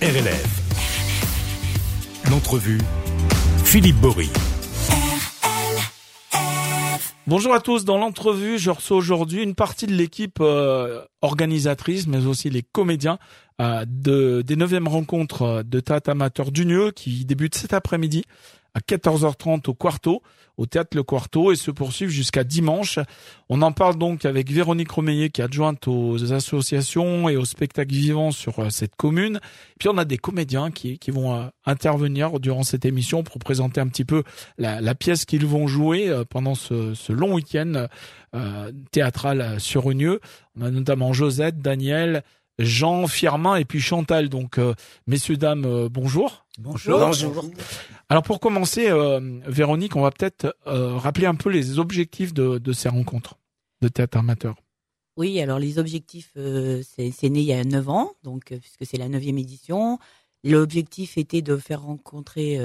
RLF. L'entrevue, Philippe Bory. Bonjour à tous. Dans l'entrevue, je reçois aujourd'hui une partie de l'équipe euh, organisatrice, mais aussi les comédiens euh, de, des 9e rencontres de théâtre amateur d'Unieux qui débutent cet après-midi à 14h30 au Quarto, au théâtre Le Quarto, et se poursuivent jusqu'à dimanche. On en parle donc avec Véronique Romeillet, qui est adjointe aux associations et aux spectacles vivants sur euh, cette commune. Puis on a des comédiens qui, qui vont euh, intervenir durant cette émission pour présenter un petit peu la, la pièce qu'ils vont jouer euh, pendant ce, ce long week-end théâtral sur Unieux. On a notamment Josette, Daniel, Jean, Firmin et puis Chantal. Donc, messieurs, dames, bonjour. Bonjour. Bonjour. Alors pour commencer, euh, Véronique, on va peut-être euh, rappeler un peu les objectifs de, de, ces rencontres de théâtre amateur. Oui, alors les objectifs, euh, c'est né il y a 9 ans, donc puisque c'est la neuvième édition. L'objectif était de faire rencontrer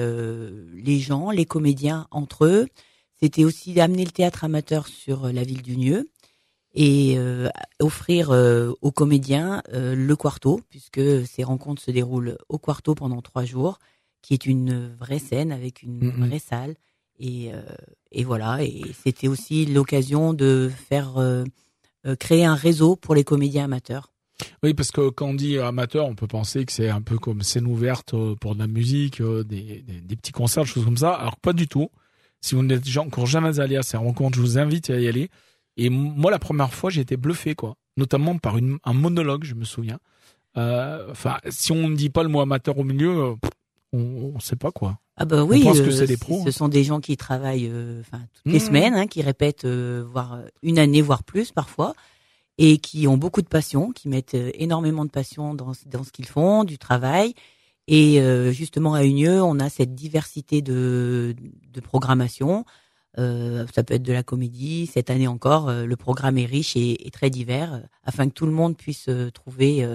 les gens, les comédiens entre eux. C'était aussi d'amener le théâtre amateur sur la ville du Nieu et offrir aux comédiens le quarto, puisque ces rencontres se déroulent au quarto pendant trois jours qui est une vraie scène avec une mmh vraie salle. Et, euh, et voilà. Et c'était aussi l'occasion de faire euh, euh, créer un réseau pour les comédiens amateurs. Oui, parce que quand on dit amateur, on peut penser que c'est un peu comme scène ouverte pour de la musique, des, des, petits concerts, des choses comme ça. Alors pas du tout. Si vous n'êtes encore jamais allé à ces rencontres, je vous invite à y aller. Et moi, la première fois, j'ai été bluffé, quoi. Notamment par une, un monologue, je me souviens. Enfin, si on ne dit pas le mot amateur au milieu, on ne sait pas quoi. Ah bah oui, que c'est des pros. Ce sont des gens qui travaillent euh, enfin toutes les mmh. semaines, hein, qui répètent euh, voire une année, voire plus parfois, et qui ont beaucoup de passion, qui mettent euh, énormément de passion dans, dans ce qu'ils font, du travail. Et justement à Unieux, on a cette diversité de, de programmation. Ça peut être de la comédie. Cette année encore, le programme est riche et, et, très divers, afin que tout le monde puisse trouver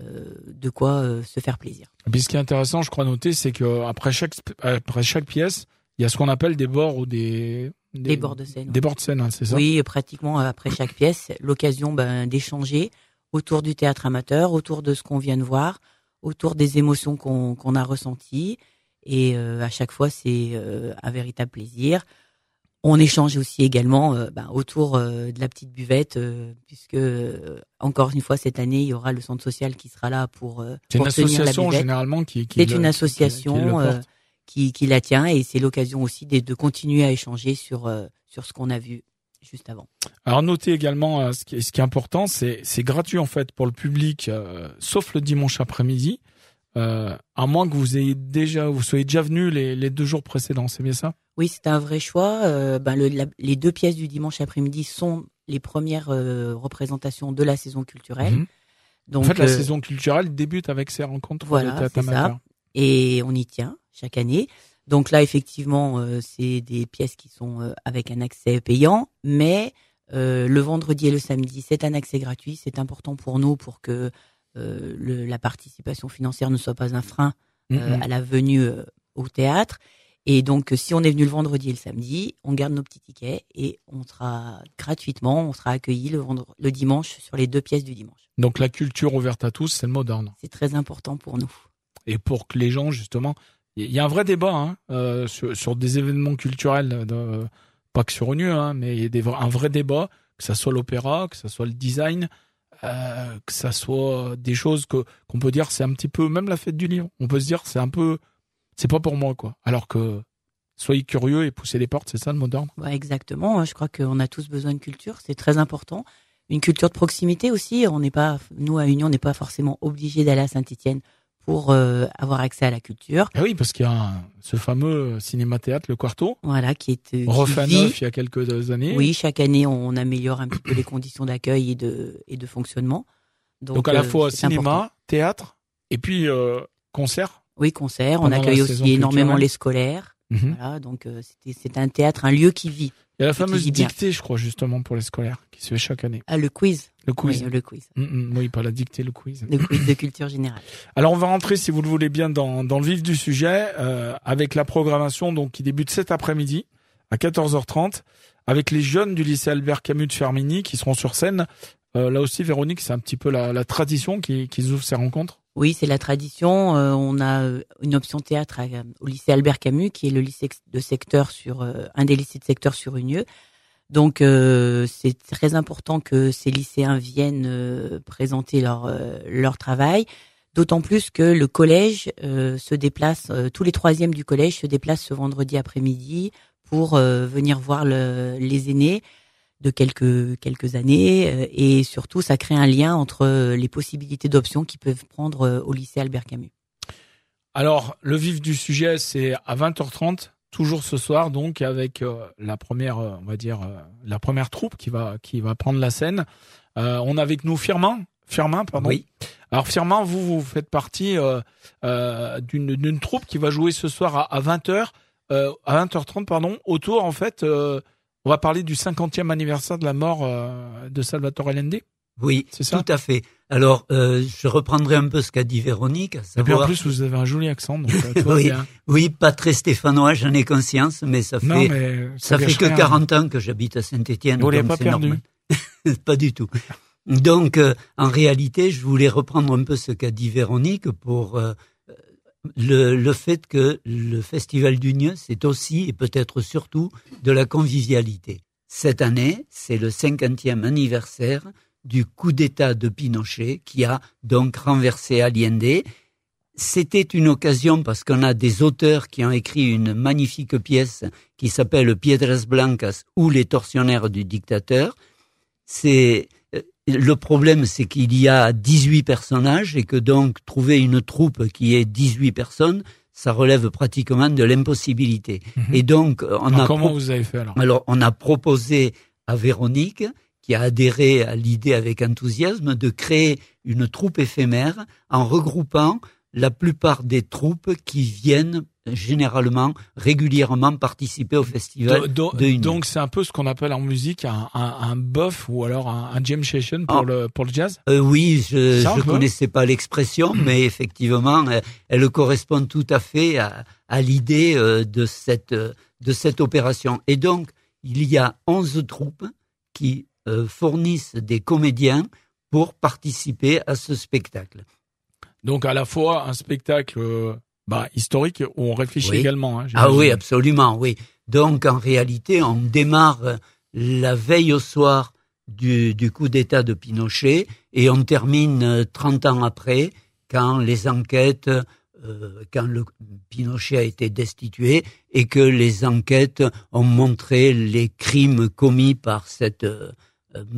euh, de quoi euh, se faire plaisir. Et puis ce qui est intéressant, je crois noter, c'est que après chaque après chaque pièce, il y a ce qu'on appelle des bords ou des des, bords de scène. Des bords de scène, hein, c'est ça? Oui, pratiquement euh, après chaque pièce, l'occasion ben, d'échanger autour du théâtre amateur, autour de ce qu'on vient de voir, autour des émotions qu'on qu'on a ressenties. Et à chaque fois, c'est un véritable plaisir. On échange aussi également euh, ben, autour euh, de la petite buvette, euh, puisque encore une fois cette année il y aura le centre social qui sera là pour. c'est une association généralement qui. qui c'est une association qui, qui, la tient et c'est l'occasion aussi de, de, continuer à échanger sur sur ce qu'on a vu juste avant. Alors notez également ce qui, ce qui est important, c'est c'est gratuit en fait pour le public, sauf le dimanche après-midi. Euh, à moins que vous ayez déjà, vous soyez déjà venu les, les deux jours précédents, c'est bien ça? Oui, c'est un vrai choix. Euh, ben le, les deux pièces du dimanche après-midi sont les premières euh, représentations de la saison culturelle. Mhm. Donc, en fait, la saison culturelle débute avec ces rencontres voilà, de Ça. Et on y tient chaque année. Donc là, effectivement, c'est des pièces qui sont avec un accès payant, mais le vendredi et le samedi, c'est un accès gratuit. C'est important pour nous pour que le, la participation financière ne soit pas un frein euh, à la venue euh, au théâtre. Et donc, si on est venu le vendredi et le samedi, on garde nos petits tickets et on sera gratuitement, on sera accueilli le, le dimanche sur les deux pièces du dimanche. Donc, la culture ouverte à tous, c'est le moderne. C'est très important pour nous. Et pour que les gens, justement, il y a un vrai débat hein, euh, sur, sur, des événements culturels, de, pas que sur une hein, mais il y a des, un vrai débat, que ça soit l'opéra, que ça soit le design, euh, que ça soit des choses que qu'on peut dire c'est un petit peu même la fête du livre on peut se dire c'est un peu c'est pas pour moi quoi. Alors que soyez curieux et poussez les portes c'est ça le mot d'ordre? Exactement. Je crois qu'on a tous besoin de culture c'est très important. Une culture de proximité aussi on n'est pas nous à Union on n'est pas forcément obligé d'aller à Saint-Étienne pour euh, avoir accès à la culture. Ah oui, parce qu'il y a ce fameux cinéma-théâtre, le Quarto. Voilà, qui est euh, refait neuf il y a quelques années. Oui, chaque année, on améliore un petit peu les conditions d'accueil et de et de fonctionnement. Donc, à la euh, fois cinéma, théâtre et puis euh, concert. Oui, concert. On accueille aussi énormément les scolaires. Mhm. Voilà, donc c'était c'est un théâtre, un lieu qui vit. Il y a la fameuse dictée, je crois, justement, pour les scolaires, qui se fait chaque année. Ah, le quiz. Le quiz. Oui, le quiz. Mm, mm, oui, pas la dictée, le quiz. Le quiz de culture générale. Alors, on va rentrer, si vous le voulez bien, dans, dans le vif du sujet, euh, avec la programmation donc qui débute cet après-midi à 14h30, avec les jeunes du lycée Albert Camus de Fermini qui seront sur scène. Euh, là aussi, Véronique, c'est un petit peu la, la tradition qui, qui ouvre ces rencontres. Oui, c'est la tradition. on a une option théâtre au lycée Albert Camus, qui est le lycée de secteur sur un des lycées de secteur sur Unieux. Donc c'est très important que ces lycéens viennent présenter leur leur travail. D'autant plus que le collège se déplace, tous les troisièmes du collège se déplacent ce vendredi après-midi pour venir voir le, les aînés de quelques quelques années euh, et surtout ça crée un lien entre euh, les possibilités d'options qu'ils peuvent prendre euh, au lycée Albert Camus. Alors le vif du sujet c'est à 20h30 toujours ce soir donc avec la première on va dire la première troupe qui va qui va prendre la scène. on a avec nous Firmin Firmin pardon. Oui. Alors Firmin vous vous faites partie d'une d'une troupe qui va jouer ce soir à, à 20h à 20h30 pardon autour en fait on va parler du 50e anniversaire de la mort euh, de Salvatore Allende? Oui, c'est ça? tout à fait. Alors, euh, je reprendrai un peu ce qu'a dit Véronique. Et puis en plus, vous avez un joli accent. Donc, euh, oui, oui, pas très stéphanois, j'en ai conscience, mais ça fait ça, fait que 40 ans que j'habite à Saint-Étienne. Vous l'avez pas perdu Pas du tout. Donc, en réalité, je voulais reprendre un peu ce qu'a dit Véronique pour le, le, fait que le Festival d'Union, c'est aussi et peut-être surtout de la convivialité. Cette année, c'est le cinquantième anniversaire du coup d'État de Pinochet qui a donc renversé Allende. C'était une occasion parce qu'on a des auteurs qui ont écrit une magnifique pièce qui s'appelle Piedras Blancas ou les tortionnaires du dictateur. C'est le problème, c'est qu'il y a 18 personnages et que donc trouver une troupe qui est 18 personnes, ça relève pratiquement de l'impossibilité. Mhm. Et donc, on a comment vous avez fait alors? Alors, on a proposé à Véronique, qui a adhéré à l'idée avec enthousiasme, de créer une troupe éphémère en regroupant la plupart des troupes qui viennent généralement, régulièrement participer au festival de Donc c'est un peu ce qu'on appelle en musique un, un, un buff ou alors un, un jam session pour, ah. le, pour le jazz? Euh, Oui, je ne connaissais pas l'expression, mais effectivement, elle, elle, correspond tout à fait à, à l'idée euh, de, cette, de cette opération. Et donc, il y a 11 troupes qui euh, fournissent des comédiens pour participer à ce spectacle. Donc à la fois un spectacle euh, bah, historique où on réfléchit également. Hein, ah oui, absolument, oui. Donc en réalité, on démarre la veille au soir du, du coup d'État de Pinochet et on termine 30 ans après quand les enquêtes, euh, quand le Pinochet a été destitué et que les enquêtes ont montré les crimes commis par cette euh,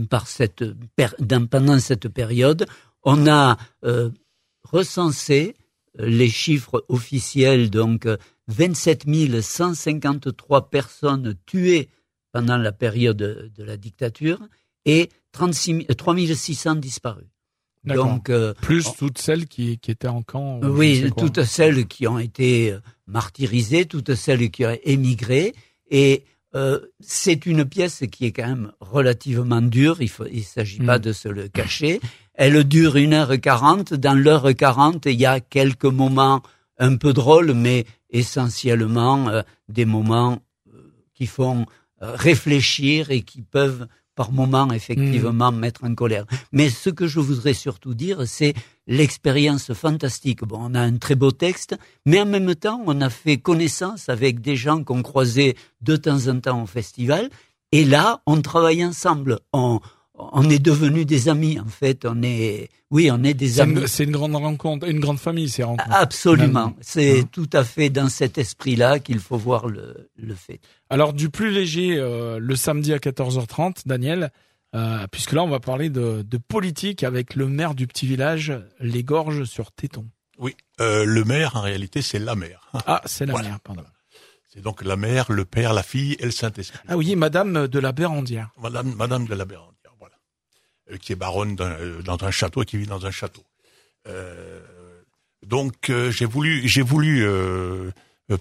par cette pendant cette période. On a euh, recensé euh, les chiffres officiels, donc 27 euh, 153 personnes tuées pendant la période de la dictature et 36 3600 disparus. Donc euh, plus toutes celles qui, qui étaient en camp. Oui, toutes celles qui ont été martyrisées, toutes celles qui ont émigré et euh, c'est une pièce qui est quand même relativement dure, il ne s'agit pas hmm. de se le cacher. Elle dure une heure quarante. Dans l'heure quarante, il y a quelques moments un peu drôles, mais essentiellement euh, des moments euh, qui font réfléchir et qui peuvent par moments effectivement hmm. mettre en colère. Mais ce que je voudrais surtout dire, c'est l'expérience fantastique. Bon, on a un très beau texte, mais en même temps, on a fait connaissance avec des gens qu'on croisait de temps en temps au festival. Et là, on travaille ensemble. On, on est devenus des amis en fait. On est, oui, on est des amis. C'est une grande rencontre, une grande famille ces rencontres. Absolument, c'est hein. tout à fait dans cet esprit-là qu'il faut voir le, le fait. Alors du plus léger, euh, le samedi à 14h30, Daniel, euh, puisque là on va parler de, de, politique avec le maire du petit village, les Gorges sur Téton. Oui, euh, le maire en réalité c'est la mère. Ah, c'est la mère, pardon. C'est donc la mère, le père, la fille et le Saint-Esprit. Ah oui, Madame de la Bérandière. Madame, Madame de la Bérandière. Euh, qui est baronne euh, dans un château et qui vit dans un château. Euh, donc j'ai voulu, j'ai voulu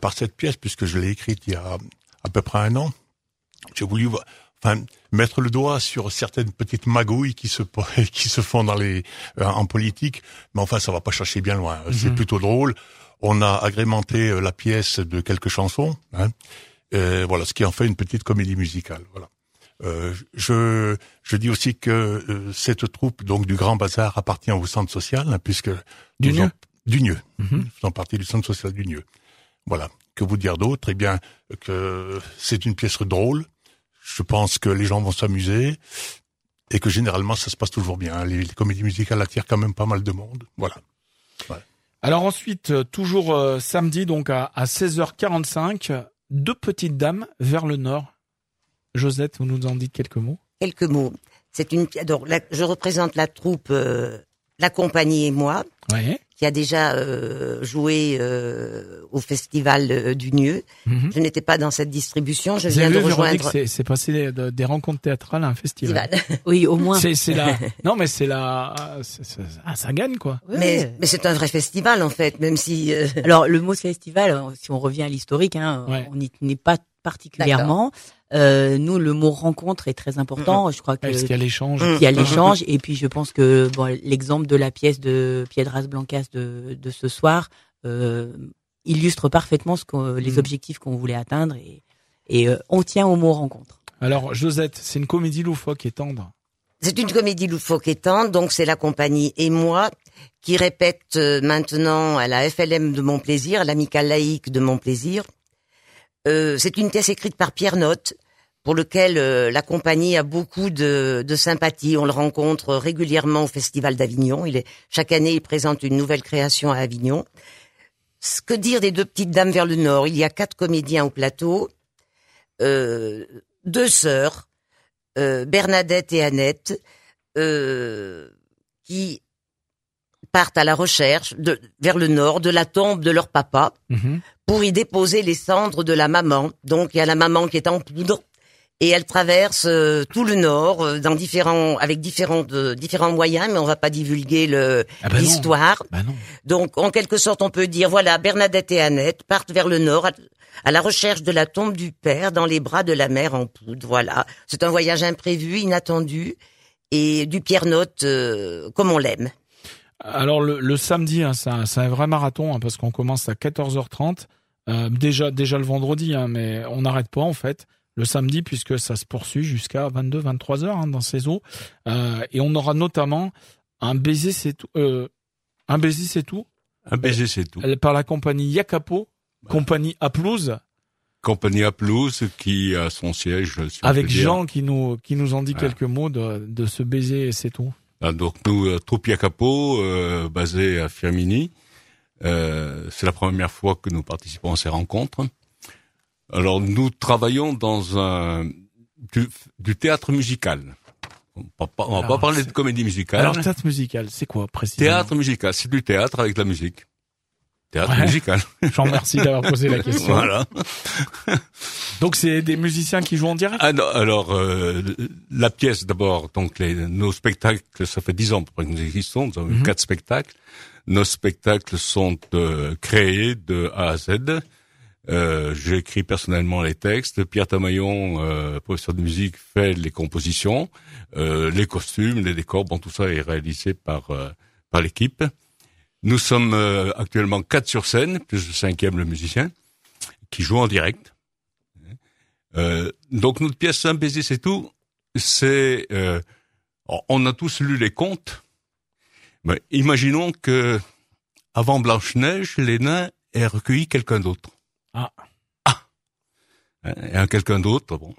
par cette pièce, puisque je l'ai écrite il y a à peu près un an, j'ai voulu enfin mettre le doigt sur certaines petites magouilles qui se qui se font dans les en politique. Mais enfin ça va pas chercher bien loin c'est mhm. plutôt drôle. On a agrémenté la pièce de quelques chansons hein, voilà ce qui en fait une petite comédie musicale voilà Euh, je, je dis aussi que euh, cette troupe donc du Grand Bazar appartient au centre social, hein, puisque Du Nieu du Nieu. Mhm. Faisons partie du centre social du Nieu. Voilà. Que vous dire d'autre? Eh bien, que c'est une pièce drôle. Je pense que les gens vont s'amuser et que généralement ça se passe toujours bien. Les, les comédies musicales attirent quand même pas mal de monde. Voilà. Alors ensuite, euh, toujours euh, samedi, donc à, à 16h45, deux petites dames vers le nord. Josette, vous nous en dites quelques mots? Quelques mots. C'est une. Donc, la- je représente la troupe, euh, la compagnie et moi, qui a déjà euh, joué euh, au festival euh, du Nieu. Je n'étais pas dans cette distribution. Je Vous viens avez de vu, Véronique, rejoindre. c'est, c'est passé de- des rencontres théâtrales à un festival. festival. Oui, au moins. C'est, c'est la. Non, mais c'est la. ah, ça gagne quoi. Oui, Mais, oui. mais c'est un vrai festival en fait, même si. euh, Alors le mot festival, si on revient à l'historique, hein, Ouais. on n'y tenait pas particulièrement. Euh, nous, le mot rencontre est très important. Je crois que Parce qu'il y a l'échange. Mm. il y a l'échange et puis je pense que bon, l'exemple de la pièce de Piedras Blancas de, de ce soir euh, illustre parfaitement ce les Mm. objectifs qu'on voulait atteindre et, et euh, on tient au mot rencontre. Alors, Josette, c'est une comédie loufoque et tendre. C'est une comédie loufoque et tendre, donc c'est la compagnie et moi qui répète maintenant à la FLM de Mon Plaisir, à l'amicale laïque de Mon Plaisir. Euh, c'est une pièce écrite par Pierre Notte, pour lequel euh, la compagnie a beaucoup de, sympathie. On le rencontre régulièrement au Festival d'Avignon. Il est chaque année, il présente une nouvelle création à Avignon. Ce que dire des deux petites dames vers le nord Il y a quatre comédiens au plateau, euh, deux sœurs, Bernadette et Annette, qui partent à la recherche de, vers le nord de la tombe de leur papa Mhm. pour y déposer les cendres de la maman. Donc il y a la maman qui est en poudre et elle traverse euh, tout le nord euh, dans différents avec différents euh, différents moyens, mais on va pas divulguer le Ah ben l'histoire. Bah non. Donc en quelque sorte, on peut dire voilà, Bernadette et Annette partent vers le nord. À, à la recherche de la tombe du père dans les bras de la mère en poudre. Voilà, c'est un voyage imprévu, inattendu, et du Pierre Note euh, comme on l'aime. Alors le, le samedi, hein, c'est un, vrai marathon hein, parce qu'on commence à 14h30. Euh, déjà, déjà le vendredi, hein, mais on n'arrête pas en fait le samedi puisque ça se poursuit jusqu'à 22, 23 heures dans ces eaux. Euh, et on aura notamment un baiser, c'est tout. Euh, un baiser, c'est tout. Un baiser, c'est tout. Par la compagnie Yacapo, compagnie à pelouse, Compagnie à pelouse qui a son siège, si avec dire. Jean qui nous qui nous en dit Ouais. quelques mots de, de ce baiser, c'est tout. Ah, Donc nous, euh, Troupe Jacapo, euh, basé à Firmini, euh, c'est la première fois que nous participons à ces rencontres. Alors nous travaillons dans un du, du théâtre musical. On va pas, on va Alors, pas parler de comédie musicale. Alors théâtre musical, c'est quoi précisément? Théâtre musical, c'est du théâtre avec de la musique. Théâtre Ouais. musical. Je vous remercie d'avoir posé la question. voilà. Donc c'est des musiciens qui jouent en direct? Ah, alors, euh, la pièce d'abord, donc les, nos spectacles, ça fait dix ans que nous existons, nous avons eu Mhm. quatre spectacles. Nos spectacles sont euh, créés de A à Z. Euh, J'écris personnellement les textes. Pierre Tamaillon, euh, professeur de musique, fait les compositions, euh, les costumes, les décors. Bon, tout ça est réalisé par euh, par l'équipe. Nous sommes euh, actuellement quatre sur scène, plus le cinquième le musicien, qui joue en direct. Euh, donc notre pièce Un baiser c'est tout, c'est euh, on a tous lu les contes. Mais imaginons que avant Blanche Neige, les nains aient recueilli quelqu'un d'autre. Ah. Ah. Et un quelqu'un d'autre, bon.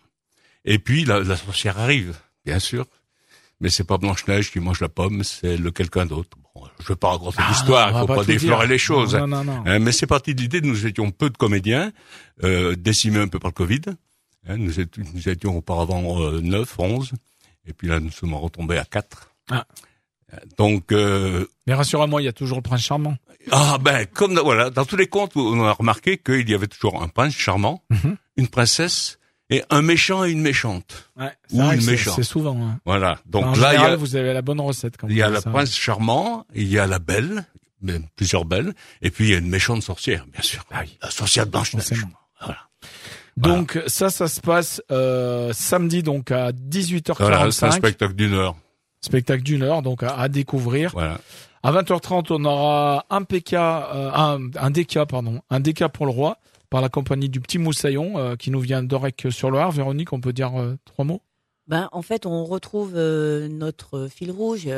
Et puis la, la sorcière arrive, bien sûr. Mais c'est pas Blanche Neige qui mange la pomme, c'est le quelqu'un d'autre. Je veux pas raconter Ah, l'histoire, il va faut pas déflorer les choses. Non, non, non. Hein, mais c'est parti de l'idée, nous étions peu de comédiens, euh, décimés un peu par le Covid. Hein, nous, étions, nous étions auparavant euh, 9, 11, et puis là nous sommes retombés à 4. Ah. Donc, euh, Mais rassurez-moi, il y a toujours le prince charmant. ah ben, comme dans- voilà, dans tous les contes, on a remarqué qu'il y avait toujours un prince charmant, Mhm. une princesse, et un méchant et une méchante. Ouais, Ou une méchante. C'est souvent. hein. Voilà. Donc en là, il y général, a, vous avez la bonne recette. Quand il y a le ça. prince charmant, il y a la belle, même plusieurs belles, et puis il y a une méchante sorcière, bien sûr. Ah oui. La sorcière blanche. Voilà. Donc ça, ça se passe euh, samedi donc à 18h45. Voilà, c'est un spectacle d'une heure. spectacle d'une heure donc à, à découvrir. Voilà. À 20h30, on aura un PK, euh, un, un DK pardon, un DK pour le roi par la compagnie du Petit Moussaillon euh, qui nous vient d'Orec sur Loire. Véronique, on peut dire euh, trois mots? Ben, en fait, on retrouve euh, notre fil rouge.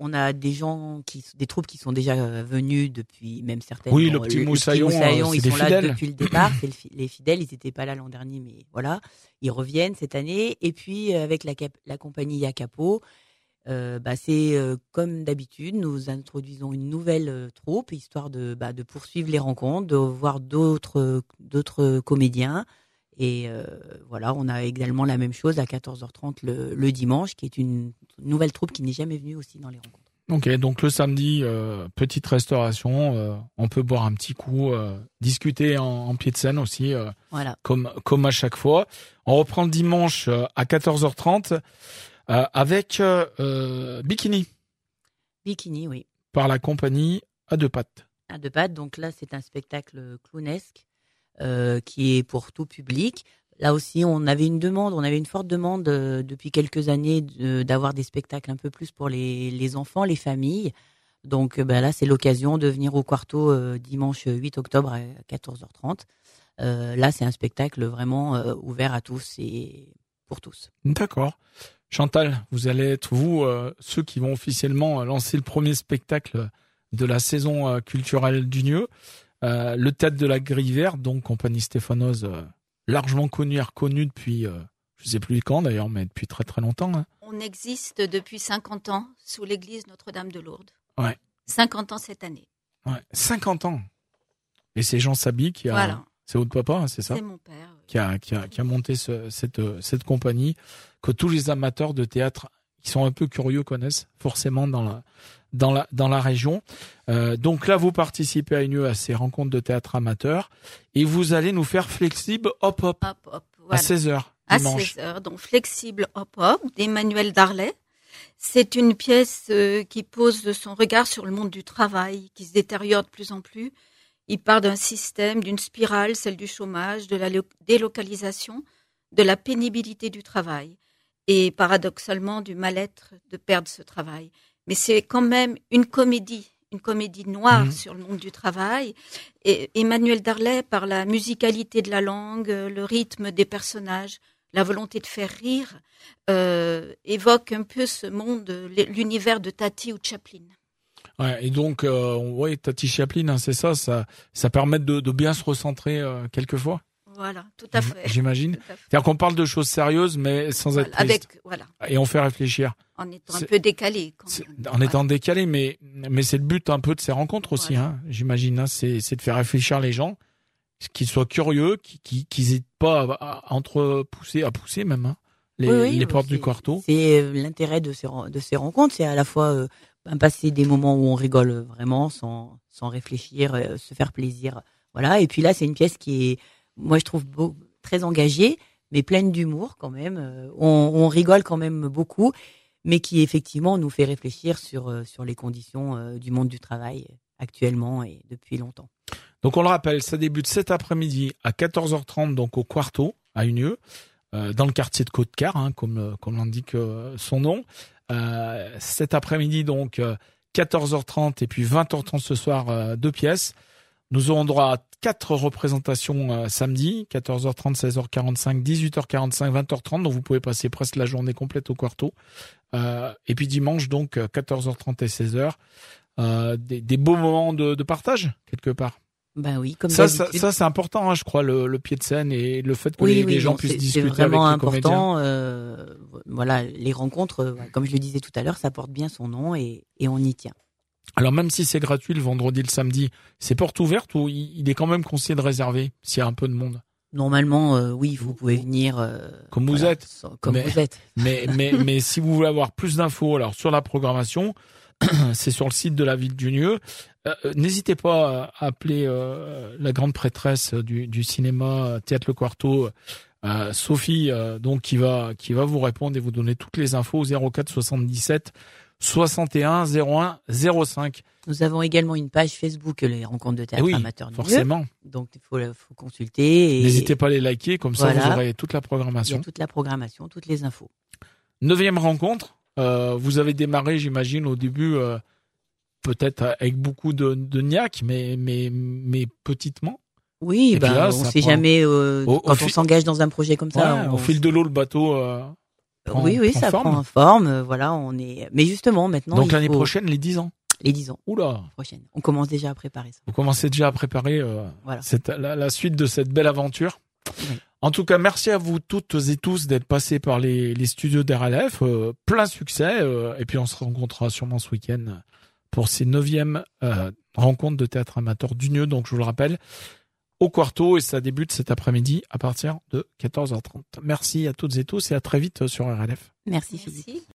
On a des gens qui, des troupes qui sont déjà venus depuis, même certaines. Oui, le petit Moussaillon, ils sont là depuis le départ. C'est le fi- les fidèles, ils n'étaient pas là l'an dernier, mais voilà, ils reviennent cette année. Et puis avec la, la compagnie Yacapo, euh, bah, c'est euh, comme d'habitude, nous introduisons une nouvelle euh, troupe histoire de, bah, de poursuivre les rencontres, de voir d'autres d'autres comédiens. Et voilà, on a également la même chose à 14h30 le, le dimanche, qui est une nouvelle troupe qui n'est jamais venue aussi dans les rencontres. Ok, donc le samedi, petite restauration, on peut boire un petit coup, discuter en, en pied de scène aussi, Voilà. comme comme à chaque fois. On reprend le dimanche à 14h30 euh, avec euh, euh, Bikini Bikini, oui. par la compagnie à deux pattes. à deux pattes. Donc là, c'est un spectacle clownesque euh, qui est pour tout public. Là aussi, on avait une demande, on avait une forte demande euh, depuis quelques années de- d'avoir des spectacles un peu plus pour les, les enfants, les familles. Donc euh, ben là, c'est l'occasion de venir au Quarto euh, dimanche 8 octobre à 14h30. Euh, là, c'est un spectacle vraiment euh, ouvert à tous et pour tous. D'accord. Chantal, vous allez être vous euh, ceux qui vont officiellement euh, lancer le premier spectacle de la saison euh, culturelle du Nieu. Euh, le théâtre de la Grille Verte, donc compagnie stéphanoise largement connue et reconnue depuis, je sais plus quand d'ailleurs, mais depuis très très longtemps. hein. On existe depuis 50 ans sous l'église Notre-Dame de Lourdes. Ouais. 50 ans cette année. Ouais, 50 ans. Et c'est Jean Sabi qui a, Voilà. C'est votre papa, hein, c'est ça, C'est mon père. oui. qui a, qui a, qui a monté ce- cette, euh, cette compagnie que tous les amateurs de théâtre qui sont un peu curieux connaissent forcément dans la, dans la, dans la région. Euh, donc là, vous participez à une à ces rencontres de théâtre amateurs et vous allez nous faire flexible hop hop Hop, hop. à Voilà. 16h à dimanche. 16 heures. Donc flexible hop hop d'Emmanuel Darlet. C'est une pièce euh, qui pose son regard sur le monde du travail, qui se détériore de plus en plus. Il part d'un système, d'une spirale, celle du chômage, de la lo- délocalisation, de la pénibilité du travail et paradoxalement du mal-être de perdre ce travail. Mais c'est quand même une comédie, une comédie noire Mhm. sur le monde du travail. Et Emmanuel Darlet, par la musicalité de la langue, le rythme des personnages, la volonté de faire rire, euh, évoque un peu ce monde, l'univers de Tati ou Chaplin. Ouais, et donc, euh, ouais, Tati Chaplin, hein, c'est ça, ça, ça permet de, de bien se recentrer euh, quelquefois. Voilà, tout à fait. J'imagine. C'est-à-dire qu'on parle de choses sérieuses, mais sans être triste. avec, voilà, Et on fait réfléchir. en étant un peu décalé. Quand même. En étant décalé, mais, mais c'est le but un peu de ces rencontres aussi, Voilà. hein, j'imagine. Hein, c'est, c'est de faire réfléchir les gens, qu'ils soient curieux, qu'ils, qu'ils, qu'ils hésitent pas à, à entrepousser, à pousser même, hein, les, Oui, oui, les portes du quarto. C'est euh, l'intérêt de ces, de ces rencontres, c'est à la fois euh, passer des moments où on rigole vraiment sans, sans réfléchir, euh, se faire plaisir. Voilà. Et puis là, c'est une pièce qui est, moi, je trouve beau, très engagée, mais pleine d'humour quand même. Euh, On, rigole quand même beaucoup, mais qui effectivement nous fait réfléchir sur, euh, sur les conditions du monde du travail actuellement et depuis longtemps. Donc on le rappelle, ça débute cet après-midi à 14h30, donc au Quarto, à Unieux, euh, dans le quartier de Côte-Car, hein, comme, l'indique son nom. Euh, cet après-midi, donc, euh, 14h30 et puis 20h30 ce soir, euh, deux pièces. Nous aurons droit à quatre représentations euh, samedi, 14h30, 16h45, 18h45, 20h30. Donc vous pouvez passer presque la journée complète au Quarto. Euh, et puis dimanche, donc, euh, 14h30 et 16h. Euh, des, des beaux moments de, de partage, quelque part. Ben oui, comme Ça, ça, c'est important, hein, je crois, le, le pied de scène et le fait que Oui, les, oui, les gens non, puissent c'est- discuter C'est avec les comédiens. important. euh, voilà, les rencontres, euh, comme je le disais tout à l'heure, ça porte bien son nom et, et on y tient. Alors même si c'est gratuit le vendredi, le samedi, c'est porte ouverte ou il, il est quand même conseillé de réserver s'il y a un peu de monde? Normalement, euh, oui, vous pouvez venir. euh, Comme vous voilà, êtes. sans- Comme Mais- vous êtes. Mais, mais, mais si vous voulez avoir plus d'infos, alors sur la programmation, c'est sur le site de la ville du Nieu. Euh, euh, N'hésitez pas à appeler euh, la grande prêtresse du, du cinéma euh, Théâtre Le Quarto, euh, Sophie, donc qui va qui va vous répondre et vous donner toutes les infos au 04 77 61 01 05. Nous avons également une page Facebook, les rencontres de théâtre oui, amateur Lieu. forcément. Donc il faut, faut consulter. et N'hésitez pas à les liker, comme ça vous aurez toute la programmation. toute la programmation, toutes les infos. Neuvième rencontre. Euh, vous avez démarré, j'imagine, au début, euh, peut-être avec beaucoup de, de niaque, mais, mais, mais petitement. Oui, ben, là, on ça sait prend- jamais euh, Au- au quand on fil- s'engage dans un projet comme ça. Ouais, on- Au fil de l'eau, le bateau. prend, oui, oui, prend ça forme. prend forme. Voilà, on est. Mais justement, maintenant. Donc l'année faut- prochaine, les 10 ans. Les 10 ans Oula, prochaine. On commence déjà à préparer ça. vous commencez déjà à préparer Voilà. cette, la, la suite de cette belle aventure. En tout cas, merci à vous toutes et tous d'être passés par les, les studios d'RLF. Euh, plein succès. euh, et puis on se rencontrera sûrement ce week-end pour ces neuvièmes euh, rencontres de théâtre amateur d'Unieux. Donc je vous le rappelle, au Quarto et ça débute cet après-midi à partir de 14h30. Merci à toutes et tous et à très vite sur RLF. Merci, Philippe. Merci.